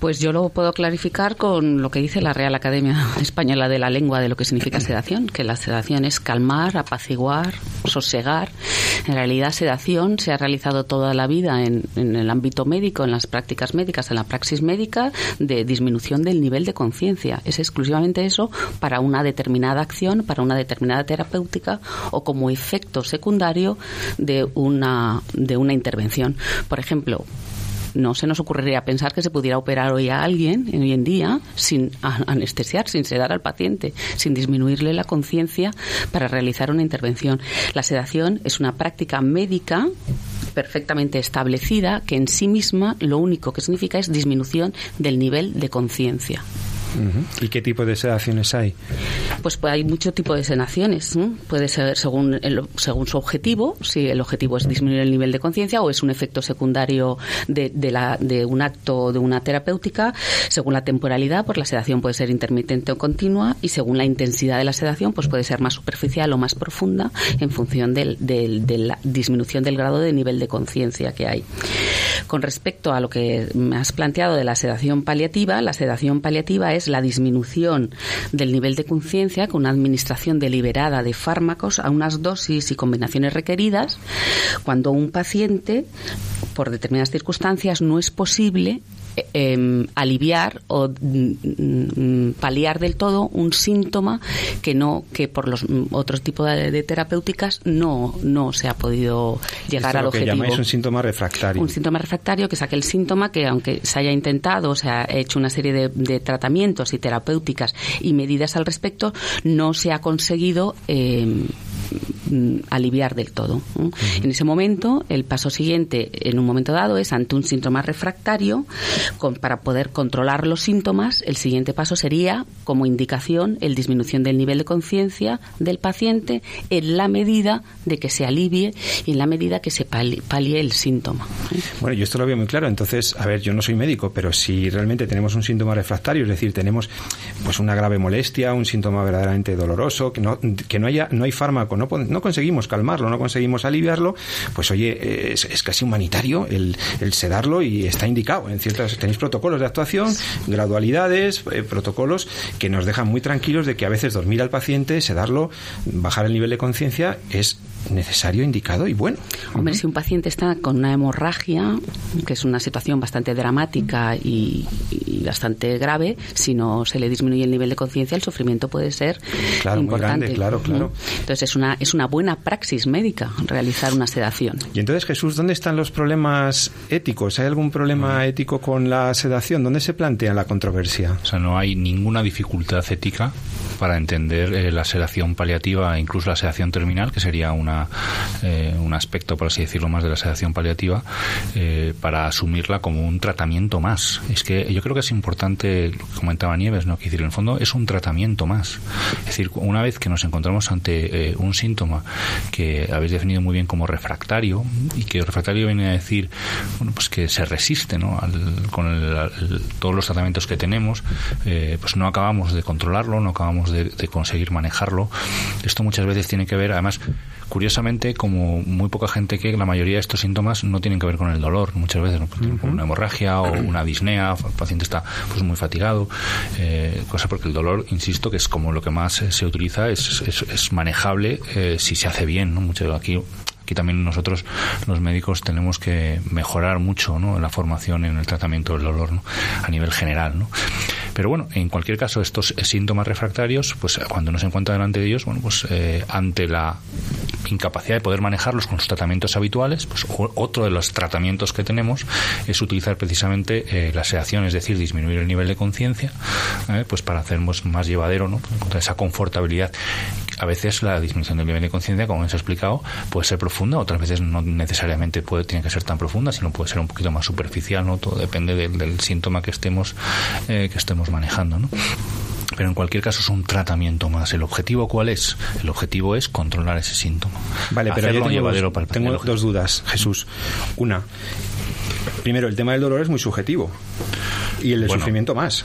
Pues yo lo puedo clarificar con lo que dice la Real Academia Española de la Lengua de lo que significa sedación, que la sedación es calmar, apaciguar, sosegar. En realidad, sedación se ha realizado toda la vida en, en el ámbito médico, en las prácticas médicas, en la praxis médica, de disminución del nivel de conciencia. Es exclusivamente eso para una determinada acción, para una determinada terapéutica o como efecto secundario de una, de una una intervención. Por ejemplo, no se nos ocurriría pensar que se pudiera operar hoy a alguien, hoy en día, sin anestesiar, sin sedar al paciente, sin disminuirle la conciencia para realizar una intervención. La sedación es una práctica médica perfectamente establecida que en sí misma lo único que significa es disminución del nivel de conciencia. ¿Y qué tipo de sedaciones hay? Pues, pues hay mucho tipo de sedaciones. Puede ser según, según su objetivo, si el objetivo es disminuir el nivel de conciencia o es un efecto secundario de, de, un acto de una terapéutica. Según la temporalidad, pues la sedación puede ser intermitente o continua y según la intensidad de la sedación, pues puede ser más superficial o más profunda en función del, de la disminución del grado de nivel de conciencia que hay. Con respecto a lo que me has planteado de la sedación paliativa, la sedación paliativa es la disminución del nivel de conciencia con una administración deliberada de fármacos a unas dosis y combinaciones requeridas cuando un paciente, por determinadas circunstancias, no es posible Em, aliviar o mm, paliar del todo un síntoma que no que por los mm, otros tipos de, terapéuticas no no se ha podido llegar al objetivo. Que un síntoma refractario. Un síntoma refractario que es aquel síntoma que aunque se haya intentado, se ha hecho una serie de, tratamientos y terapéuticas y medidas al respecto, no se ha conseguido eh, Mm, aliviar del todo. En ese momento, el paso siguiente, en un momento dado, es ante un síntoma refractario, para poder controlar los síntomas, el siguiente paso sería, como indicación, el disminución del nivel de conciencia del paciente en la medida de que se alivie y en la medida que se palie, el síntoma. ¿eh? Bueno, yo esto lo veo muy claro. Entonces, a ver, yo no soy médico, pero si realmente tenemos un síntoma refractario, es decir, tenemos pues una grave molestia, un síntoma verdaderamente doloroso, que no, que no haya, no hay fármaco, no, no conseguimos calmarlo, no conseguimos aliviarlo, pues oye, es, casi humanitario el, sedarlo y está indicado. En ciertas tenéis protocolos de actuación, gradualidades, eh, protocolos que nos dejan muy tranquilos de que a veces dormir al paciente, sedarlo, bajar el nivel de conciencia es necesario, indicado y bueno. Hombre, si un paciente está con una hemorragia, que es una situación bastante dramática y, bastante grave, si no se le disminuye el nivel de conciencia, el sufrimiento puede ser claro, importante. Muy grande, claro, claro. Entonces es una es una buena praxis médica realizar una sedación. Y entonces Jesús, ¿dónde están los problemas éticos? ¿Hay algún problema ético con la sedación? ¿Dónde se plantea la controversia? O sea, no hay ninguna dificultad ética para entender eh, la sedación paliativa, incluso la sedación terminal, que sería una, eh, un aspecto, por así decirlo, más de la sedación paliativa, eh, para asumirla como un tratamiento más. Es que yo creo que es importante, lo que comentaba Nieves, ¿no? que decir, en el fondo es un tratamiento más. Es decir, una vez que nos encontramos ante un síntoma que habéis definido muy bien como refractario, y que refractario viene a decir bueno, pues que se resiste ¿no? con todos los tratamientos que tenemos, pues no acabamos de controlarlo, no acabamos de, conseguir manejarlo. Esto muchas veces tiene que ver, además, curiosamente, como muy poca gente que la mayoría de estos síntomas no tienen que ver con el dolor, muchas veces ¿no? una hemorragia o una disnea, el paciente está pues muy fatigado, eh, cosa porque el dolor, insisto, que es como lo que más se utiliza, es, es, manejable eh, si se hace bien, ¿no? Mucho aquí Aquí también nosotros, los médicos, tenemos que mejorar mucho la formación en el tratamiento del dolor a nivel general. Pero bueno, en cualquier caso, estos síntomas refractarios, pues cuando uno se encuentra delante de ellos, bueno, pues eh, ante la incapacidad de poder manejarlos con los tratamientos habituales, pues otro de los tratamientos que tenemos es utilizar precisamente eh, la sedación, es decir, disminuir el nivel de conciencia, ¿eh? pues para hacernos más llevadero, ¿no? esa confortabilidad a veces la disminución del nivel de conciencia, como hemos explicado, puede ser profunda, otras veces no necesariamente puede, tiene que ser tan profunda, sino puede ser un poquito más superficial, ¿no? Todo depende del, síntoma que estemos, eh, que estemos manejando, ¿no? Pero en cualquier caso es un tratamiento más. ¿El objetivo cuál es? El objetivo es controlar ese síntoma. Vale, pero yo tengo, tengo dos dudas, Jesús. Una, primero, el tema del dolor es muy subjetivo. Y el de sufrimiento más.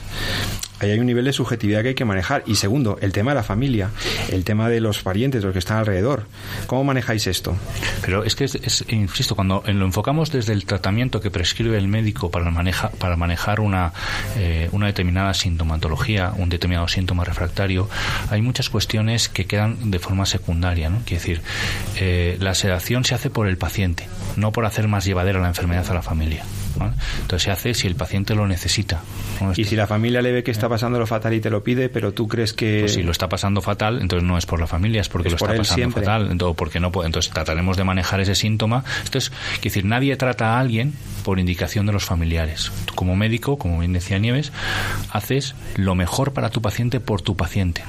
Ahí hay un nivel de subjetividad que hay que manejar. Y segundo, el tema de la familia, el tema de los parientes, los que están alrededor. ¿Cómo manejáis esto? Pero es que, es, insisto, cuando lo enfocamos desde el tratamiento que prescribe el médico para, maneja, para manejar una, eh, una determinada sintomatología, un determinado síntoma refractario, hay muchas cuestiones que quedan de forma secundaria. ¿no? Quiere decir, eh, la sedación se hace por el paciente, no por hacer más llevadera la enfermedad a la familia. Entonces se hace si el paciente lo necesita. Y si la familia le ve que está pasando lo fatal y te lo pide, pero tú crees que... Pues si lo está pasando fatal, entonces no es por la familia, es porque lo está pasando fatal. Entonces, porque no entonces trataremos de manejar ese síntoma. Entonces, quiere decir, nadie trata a alguien por indicación de los familiares. Tú como médico, como bien decía Nieves, haces lo mejor para tu paciente por tu paciente.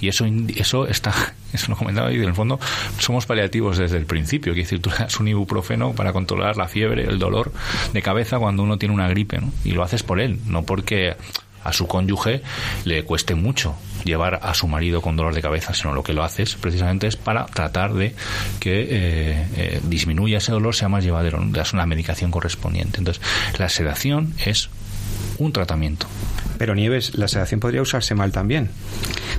Y eso, eso está, eso lo comentaba y en el fondo somos paliativos desde el principio. Quiere decir, tú das un ibuprofeno para controlar la fiebre, el dolor de cabeza cuando uno tiene una gripe, ¿no? Y lo haces por él, no porque a su cónyuge le cueste mucho llevar a su marido con dolor de cabeza, sino lo que lo haces precisamente es para tratar de que eh, eh, disminuya ese dolor, sea más llevadero, le das una medicación correspondiente. Entonces, la sedación es un tratamiento. Pero Nieves, la sedación podría usarse mal también.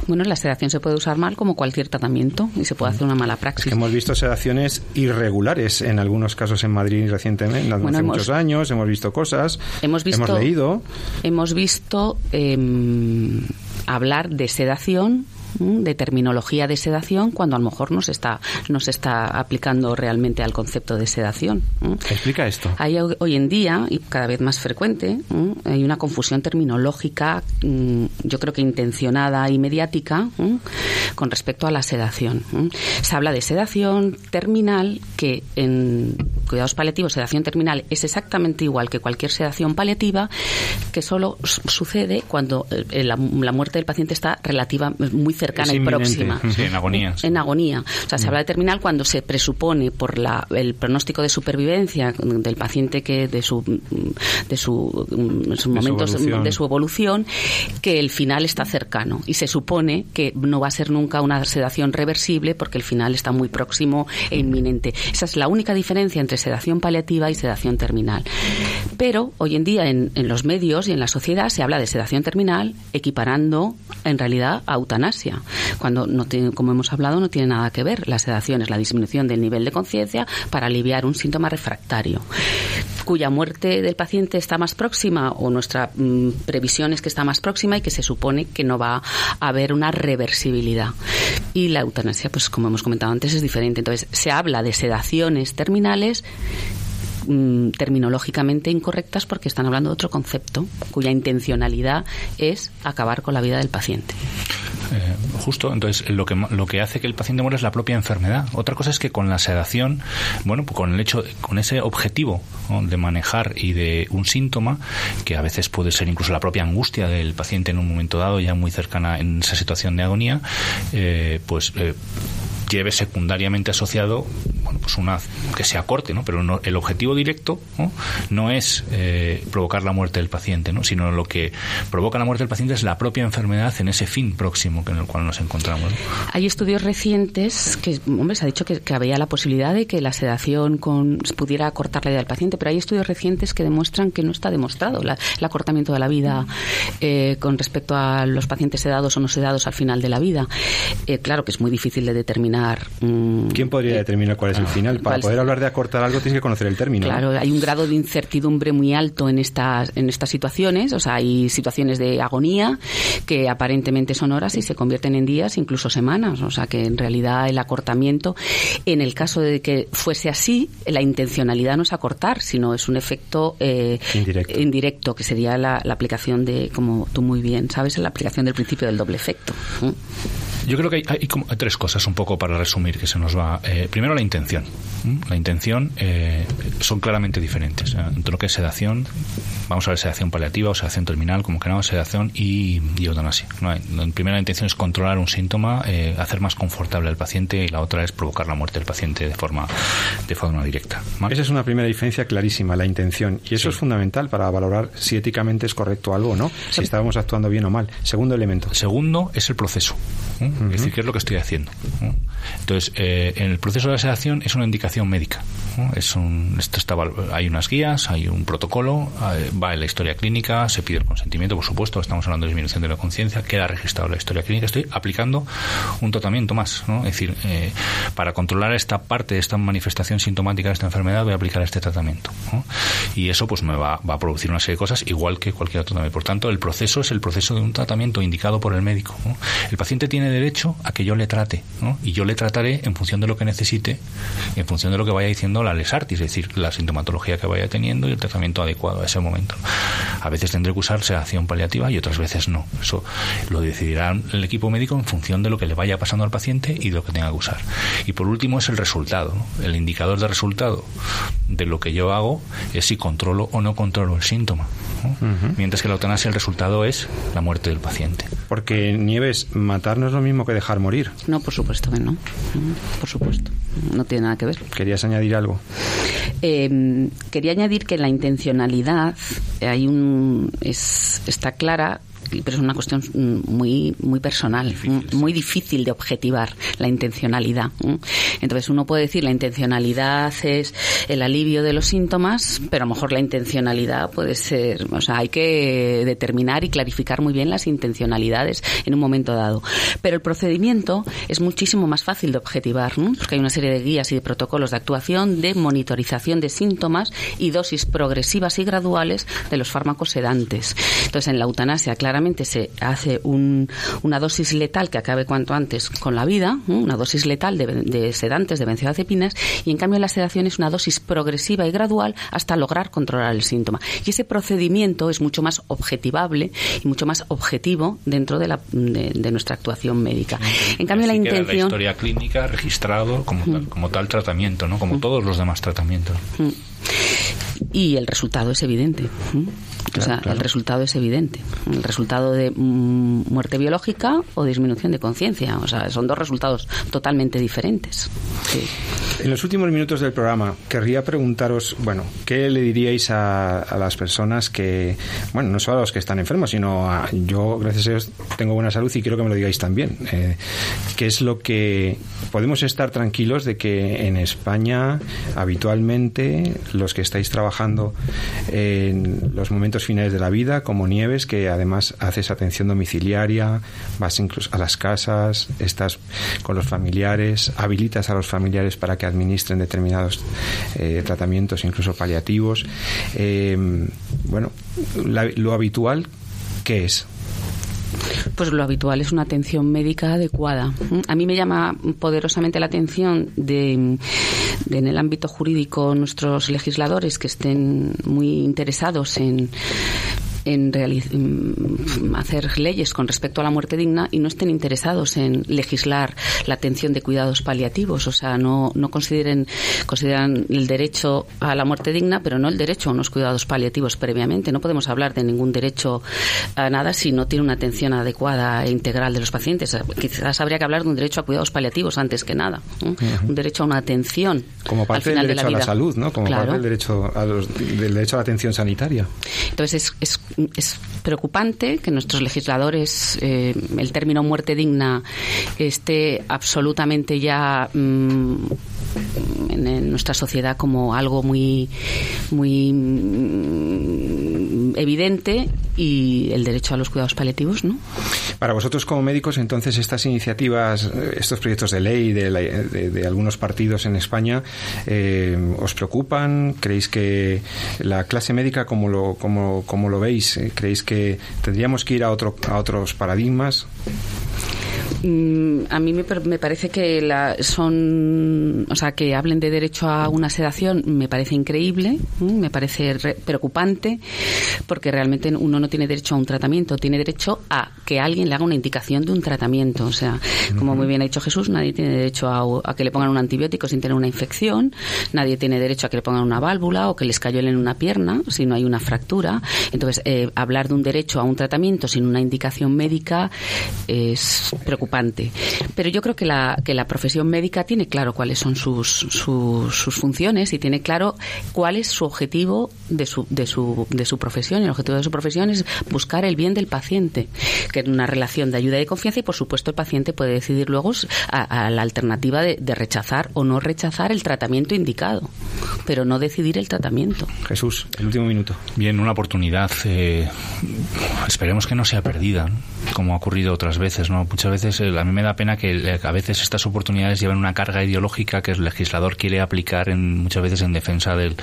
Bueno, la sedación se puede usar mal como cualquier tratamiento y se puede hacer una mala praxis. hemos visto sedaciones irregulares en algunos casos en Madrid recientemente, hace muchos años, hemos visto cosas, hemos, visto, hemos leído. Hemos visto em, hablar de sedación de terminología de sedación cuando a lo mejor no se está, no se está aplicando realmente al concepto de sedación. Explica esto. Hay hoy en día, y cada vez más frecuente, hay una confusión terminológica, mm, yo creo que intencionada y mediática, con respecto a la sedación. Se habla de sedación terminal, que en cuidados paliativos, sedación terminal es exactamente igual que cualquier sedación paliativa, que solo sucede cuando eh, la, muerte del paciente está relativa, muy cercana y próxima. en agonía. En agonía. O sea, se habla de terminal cuando se presupone por la, el pronóstico de supervivencia del paciente que de su de su, momentos de su evolución que el final está cercano y se supone que no va a ser nunca una sedación reversible porque el final está muy próximo e inminente. Esa es la única diferencia entre sedación paliativa y sedación terminal. Pero hoy en día en, en los medios y en la sociedad se habla de sedación terminal equiparando en realidad a eutanasia cuando, no tiene, como hemos hablado, no tiene nada que ver. La sedación es la disminución del nivel de conciencia para aliviar un síntoma refractario cuya muerte del paciente está más próxima o nuestra mm, previsión es que está más próxima y que se supone que no va a haber una reversibilidad. Y la eutanasia, pues como hemos comentado antes, es diferente. Entonces, se habla de sedaciones terminales mm, terminológicamente incorrectas porque están hablando de otro concepto cuya intencionalidad es acabar con la vida del paciente. Eh, justo, entonces lo que, lo que hace que el paciente muera es la propia enfermedad. Otra cosa es que con la sedación, bueno, pues con el hecho, con ese objetivo de manejar y de un síntoma, que a veces puede ser incluso la propia angustia del paciente en un momento dado, ya muy cercana en esa situación de agonía, eh, pues eh, lleve secundariamente asociado pues una que sea corte, ¿no? Pero no, el objetivo directo ¿no? es eh, provocar la muerte del paciente, ¿no? Sino lo que provoca la muerte del paciente es la propia enfermedad en ese fin próximo en el cual nos encontramos. Hay estudios recientes que, hombre, se ha dicho que, había la posibilidad de que la sedación con, pudiera acortar la vida del paciente, pero hay estudios recientes que demuestran que no está demostrado el acortamiento de la vida eh, con respecto a los pacientes sedados o no sedados al final de la vida. Eh, claro que es muy difícil de determinar. Mm, ¿Quién podría determinar cuál es al final. Para poder hablar de acortar algo tienes que conocer el término. Claro, hay un grado de incertidumbre muy alto en estas, en estas situaciones. O sea, hay situaciones de agonía que aparentemente son horas y se convierten en días, incluso semanas. O sea, que en realidad el acortamiento, en el caso de que fuese así, la intencionalidad no es acortar, sino es un efecto eh, indirecto. que sería la, aplicación de, como tú muy bien sabes, la aplicación del principio del doble efecto. Yo creo que hay, como tres cosas un poco para resumir que se nos va. Eh, primero, la intención. La intención eh, son claramente diferentes. Entre lo que es sedación, vamos a ver sedación paliativa o sedación terminal, como queramos, sedación y, eutanasia. ¿no? La primera intención es controlar un síntoma, eh, hacer más confortable al paciente y la otra es provocar la muerte del paciente de forma, de forma directa. Esa es una primera diferencia clarísima, la intención. Y eso es fundamental para valorar si éticamente es correcto algo o no, si estábamos actuando bien o mal. Segundo elemento. Segundo es el proceso Es decir, ¿qué es lo que estoy haciendo? Entonces, eh, en el proceso de sedación es una indicación médica. Es un, esto está, hay unas guías, hay un protocolo, eh, va en la historia clínica, se pide el consentimiento, por supuesto, estamos hablando de disminución de la conciencia, queda registrado la historia clínica. Estoy aplicando un tratamiento más. ¿no? Es decir, eh, para controlar esta parte, esta manifestación sintomática de esta enfermedad, voy a aplicar este tratamiento. Y eso pues me va, va, a producir una serie de cosas igual que cualquier otro tratamiento. Por tanto, el proceso es el proceso de un tratamiento indicado por el médico. El paciente tiene derecho a que yo le trate y yo le trataré en función de lo que necesite, en función de lo que vaya diciendo la lesartis, es decir, la sintomatología que vaya teniendo y el tratamiento adecuado a ese momento. A veces tendré que usar sedación paliativa y otras veces no. Eso lo decidirá el equipo médico en función de lo que le vaya pasando al paciente y de lo que tenga que usar. Y por último es el resultado. El indicador de resultado de lo que yo hago es si controlo o no controlo el síntoma. Mientras que la eutanasia el resultado es la muerte del paciente. Porque Nieves, matar no es lo mismo que dejar morir. No, por supuesto que no. Por supuesto. No tiene nada que ver. ¿Querías añadir algo? Eh, quería añadir que la intencionalidad hay un es, está clara pero es una cuestión muy muy personal, muy difícil de objetivar la intencionalidad. Entonces uno puede decir la intencionalidad es el alivio de los síntomas, pero a lo mejor la intencionalidad puede ser, o sea, hay que determinar y clarificar muy bien las intencionalidades en un momento dado. Pero el procedimiento es muchísimo más fácil de objetivar, porque hay una serie de guías y de protocolos de actuación, de monitorización de síntomas y dosis progresivas y graduales de los fármacos sedantes. Entonces en la eutanasia, claramente se hace una dosis letal que acabe cuanto antes con la vida, una dosis letal de, sedantes, de benzodiazepinas, y en cambio la sedación es una dosis progresiva y gradual hasta lograr controlar el síntoma. Y ese procedimiento es mucho más objetivable y mucho más objetivo dentro de, la, de, nuestra actuación médica. En cambio, la intención. La historia clínica registrado como, tal, como tal tratamiento, ¿no? como todos los demás tratamientos. Y el resultado es evidente. O sea, el resultado es evidente. El resultado de mm, muerte biológica o disminución de conciencia. O sea, son dos resultados totalmente diferentes. En los últimos minutos del programa, querría preguntaros, bueno, ¿qué le diríais a, las personas que, bueno, no solo a los que están enfermos, sino a yo, gracias a Dios, tengo buena salud y quiero que me lo digáis también. Eh, ¿Qué es lo que podemos estar tranquilos de que en España habitualmente los que estáis trabajando en los momentos finales de la vida, como Nieves, que además haces atención domiciliaria, vas incluso a las casas, estás con los familiares, habilitas a los familiares para que administren determinados eh, tratamientos, incluso paliativos. Eh, bueno, lo habitual, ¿qué es? Pues lo habitual es una atención médica adecuada. A mí me llama poderosamente la atención de, en el ámbito jurídico nuestros legisladores que estén muy interesados en en hacer leyes con respecto a la muerte digna y no estén interesados en legislar la atención de cuidados paliativos. O sea, no, no consideren, consideran el derecho a la muerte digna, pero no el derecho a unos cuidados paliativos previamente. No podemos hablar de ningún derecho a nada si no tiene una atención adecuada e integral de los pacientes. Quizás habría que hablar de un derecho a cuidados paliativos antes que nada. Un derecho a una atención. Como parte del derecho a la salud, ¿no? Como parte del derecho, a del derecho a la atención sanitaria. Entonces, es, es es preocupante que nuestros legisladores eh, el término muerte digna esté absolutamente ya mm, en, nuestra sociedad como algo muy muy evidente y el derecho a los cuidados paliativos, ¿no? Para vosotros como médicos, entonces estas iniciativas, estos proyectos de ley de, algunos partidos en España, eh, ¿os preocupan? ¿Creéis que la clase médica, como lo, como, como lo veis, eh, creéis que tendríamos que ir a, otro, a otros paradigmas? Mm, a mí me, parece que la, son, o sea, que hablen de derecho a una sedación me parece increíble, me parece preocupante, porque realmente uno no tiene derecho a un tratamiento, tiene derecho a que alguien le haga una indicación de un tratamiento. O sea, como muy bien ha dicho Jesús, nadie tiene derecho a, que le pongan un antibiótico sin tener una infección, nadie tiene derecho a que le pongan una válvula o que les cayó en una pierna si no hay una fractura. Entonces, eh, hablar de un derecho a un tratamiento sin una indicación médica es preocupante preocupante. Pero yo creo que la, que la profesión médica tiene claro cuáles son sus, sus, sus funciones y tiene claro cuál es su objetivo de su, de, su, de su profesión. El objetivo de su profesión es buscar el bien del paciente, que es una relación de ayuda y de confianza y, por supuesto, el paciente puede decidir luego a, la alternativa de, de rechazar o no rechazar el tratamiento indicado, pero no decidir el tratamiento. Jesús, el último minuto. Bien, una oportunidad. Eh, esperemos que no sea perdida, como ha ocurrido otras veces. ¿no? Muchas veces eh, a mí me da pena que eh, a veces estas oportunidades llevan una carga ideológica que el legislador quiere aplicar en, muchas veces en defensa del,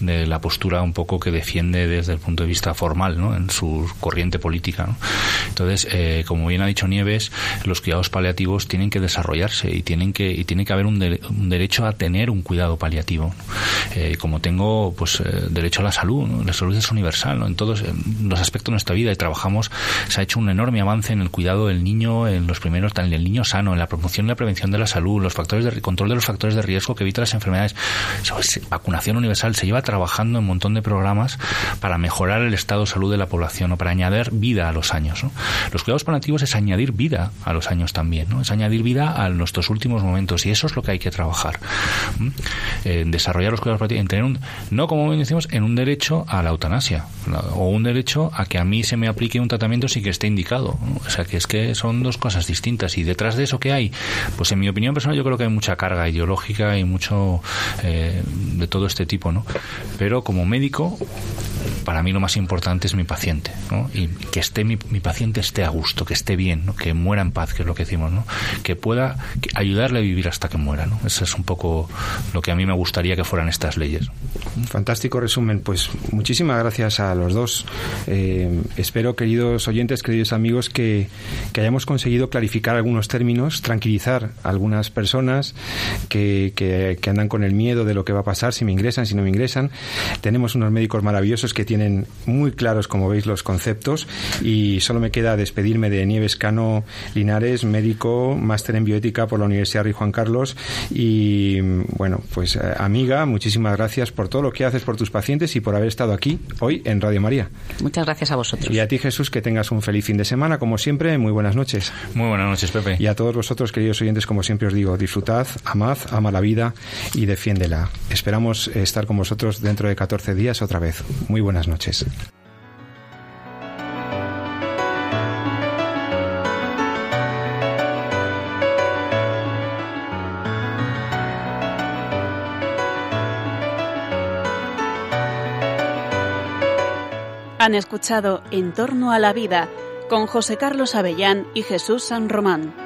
de la postura un poco que defiende desde el punto de vista formal, ¿no? en su corriente política. Entonces, eh, como bien ha dicho Nieves, los cuidados paliativos tienen que desarrollarse y tienen que y tiene que haber un, un derecho a tener un cuidado paliativo. Eh, como tengo pues eh, derecho a la salud, la salud es universal, ¿no? en todos los aspectos de nuestra vida y trabajamos, se ha hecho un enorme avance en el cuidado del niño, en los primeros, en el niño sano, en la promoción y la prevención de la salud, los factores de control de los factores de riesgo que evita las enfermedades, vacunación universal, se lleva trabajando en un montón de programas para mejorar el estado de salud de la población o para añadir vida a los años. Los cuidados paliativos es añadir vida a los años también, ¿no? es añadir vida a nuestros últimos momentos y eso es lo que hay que trabajar. En desarrollar los cuidados paliativos, en tener un, no como decimos, en un derecho a la eutanasia o un derecho a que a mí se me aplique un tratamiento sin que esté indicado. O sea, que es que son dos cosas distintas y detrás de eso que hay, pues en mi opinión personal yo creo que hay mucha carga ideológica y mucho eh, de todo este tipo, ¿no? Pero como médico para mí lo más importante es mi paciente. Y que esté mi, paciente esté a gusto, que esté bien, que muera en paz, que es lo que decimos, ¿no? Que pueda ayudarle a vivir hasta que muera, ¿no? Eso es un poco lo que a mí me gustaría que fueran estas leyes. Fantástico resumen. Pues muchísimas gracias a los dos. Eh, espero, queridos oyentes, queridos amigos, que, que, hayamos conseguido clarificar algunos términos, tranquilizar a algunas personas que, que, que andan con el miedo de lo que va a pasar si me ingresan, si no me ingresan. Tenemos unos médicos maravillosos que tienen muy claros, como veis, los conceptos y solo me queda despedirme de Nieves Cano Linares, médico, máster en bioética por la Universidad Rey Juan Carlos y bueno, pues eh, amiga, muchísimas gracias por todo lo que haces por tus pacientes y por haber estado aquí hoy en Radio María. Muchas gracias a vosotros. Y a ti Jesús, que tengas un feliz fin de semana, como siempre, muy buenas noches. Muy buenas noches, Pepe. Y a todos vosotros, queridos oyentes, como siempre os digo, disfrutad, amad, ama la vida y defiéndela. Esperamos estar con vosotros dentro de 14 días otra vez. Muy buenas noches. Han escuchado En torno a la vida con José Carlos Avellán y Jesús San Román.